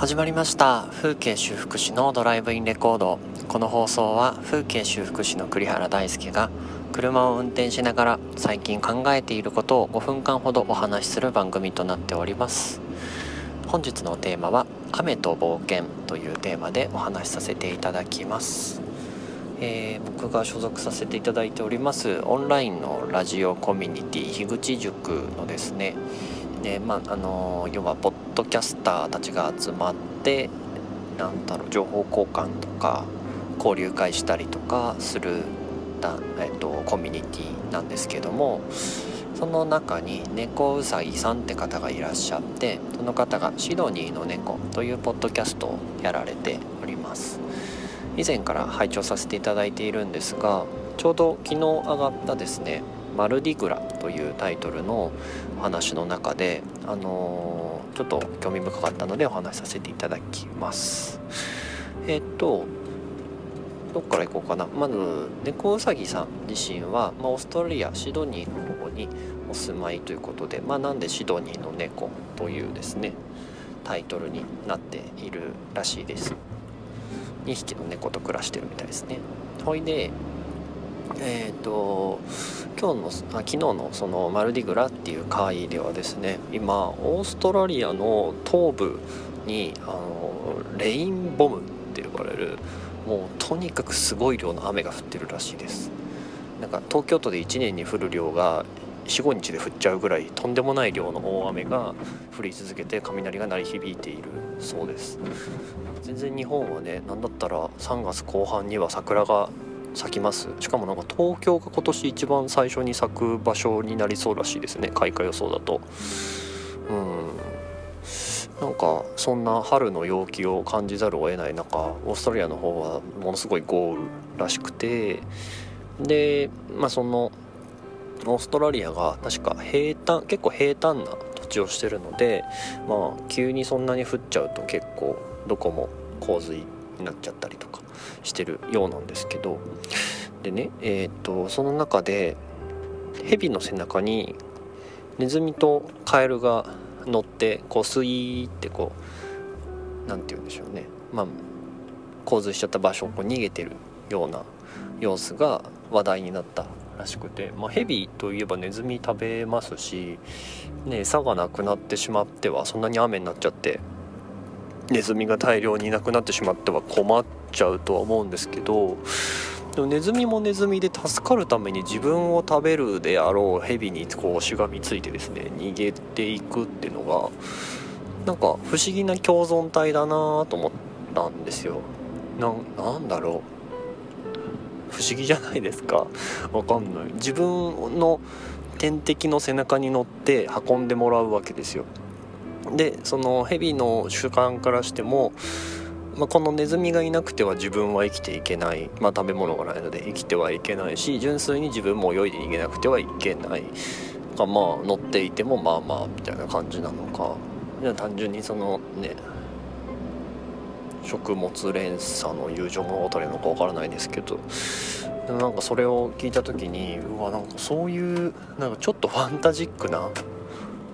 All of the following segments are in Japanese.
始まりました。風景修復師のドライブインレコード。この放送は風景修復師の栗原大輔が車を運転しながら最近考えていることを5分間ほどお話しする番組となっております。本日のテーマは雨と冒険というテーマでお話しさせていただきます。えー、僕が所属させていただいておりますオンラインのラジオコミュニティ樋口塾のですねでまああの要はポッドキャスターたちが集まってなんだろう情報交換とか交流会したりとかするだ、えっと、コミュニティなんですけどもその中に猫うさぎさんって方がいらっしゃってその方が「シドニーの猫」というポッドキャストをやられております。以前から拝聴させていただいているんですがちょうど昨日上がったですね「マルディグラ」というタイトルの話の中であのー、ちょっと興味深かったのでお話しさせていただきます。えっとどっから行こうかな。まず猫うさぎさん自身は、まあ、オーストラリアシドニーの方にお住まいということで、まあ、なんでシドニーの猫というですねタイトルになっているらしいです。2匹の猫と暮らしてるみたいですね。ほいでえーと、今日のあ昨日のそのマルディグラっていう会ではですね今オーストラリアの東部にあのレインボムって呼ばれるもうとにかくすごい量の雨が降ってるらしいです。なんか東京都で1年に降る量が45日で降っちゃうぐらいとんでもない量の大雨が降り続けて雷が鳴り響いているそうです。全然日本はね何だったら3月後半には桜が咲きます。しかもなんか東京が今年一番最初に咲く場所になりそうらしいですね。開花予想だと。うん。なんかそんな春の陽気を感じざるを得ない。中オーストラリアの方はものすごい豪雨らしくて。でまあそのオーストラリアが確か平坦結構平坦な土地をしてるのでまあ急にそんなに降っちゃうと結構どこも洪水になっちゃったりとか。してるようなんですけど。でねえっ、とその中で蛇の背中にネズミとカエルが乗ってこうスイーってこう何て言うんでしょうね。まあ洪水しちゃった場所をこう逃げてるような様子が話題になったらしくて、まあ、ヘビといえばネズミ食べますし、ね、餌がなくなってしまってはそんなに雨になっちゃってネズミが大量にいなくなってしまっては困っちゃうとは思うんですけどでもネズミもネズミで助かるために自分を食べるであろうヘビにこうしがみついてですね逃げていくっていうのがなんか不思議な共存体だなと思ったんですよ。なんだろう。不思議じゃないですか。わかんない。自分の天敵の背中に乗って運んでもらうわけですよ。でそのヘビの主観からしてもまあ、このネズミがいなくては自分は生きていけない、まあ、食べ物がないので生きてはいけないし純粋に自分も泳いで逃げなくてはいけない。かまあ乗っていてもまあまあみたいな感じなのか。いや単純にそのね食物連鎖の友情物語なのかわからないですけど。でもなんかそれを聞いた時にうわなんかそういうなんかちょっとファンタジックな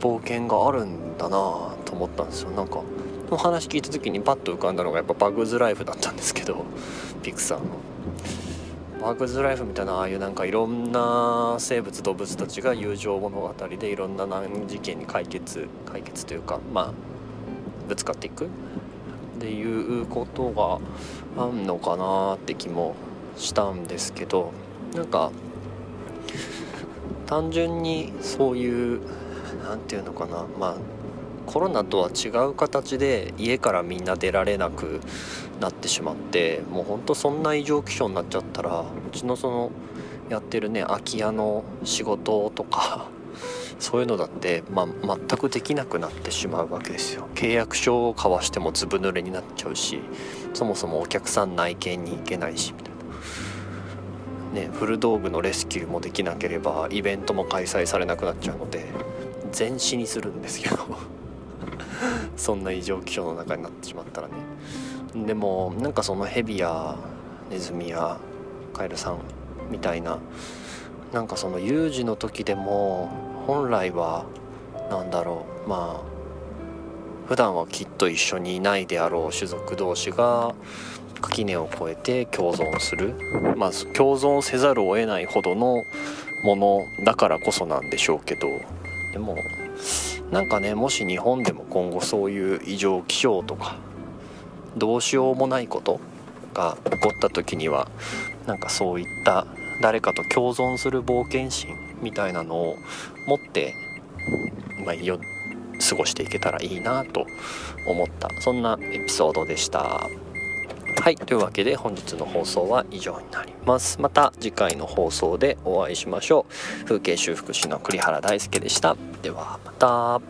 冒険があるんだなと思ったんですよなんかの話聞いた時にパッと浮かんだのがやっぱバグズライフだったんですけどピクサーの。バグズライフみたいなああいうなんかいろんな生物動物たちが友情物語でいろんな難事件に解決解決というかまあぶつかっていくっていうことがあんのかなって気もしたんですけどなんか単純にそういう何て言うのかな。まあコロナとは違う形で家からみんな出られなくなってしまってもうほんとそんな異常気象になっちゃったらうちのそのやってるね空き家の仕事とか そういうのだって、まあ、全くできなくなってしまうわけですよ。契約書を交わしてもずぶ濡れになっちゃうしそもそもお客さん内見に行けないしみたいな。ね古道具のレスキューもできなければイベントも開催されなくなっちゃうので全死にするんですけど。そんな異常気象の中になってしまったらね。でもなんかそのヘビやネズミやカエルさんみたいななんかその有事の時でも本来は何だろうまあ普段はきっと一緒にいないであろう種族同士が垣根を越えて共存する。まあ共存せざるを得ないほどのものだからこそなんでしょうけど。でもなんかねもし日本でも今後そういう異常気象とかどうしようもないことが起こった時にはなんかそういった誰かと共存する冒険心みたいなのを持って、まあ、よ過ごしていけたらいいなと思ったそんなエピソードでした。はいというわけで本日の放送は以上になります。また次回の放送でお会いしましょう。風景修復師の栗原大輔でした。ではまた。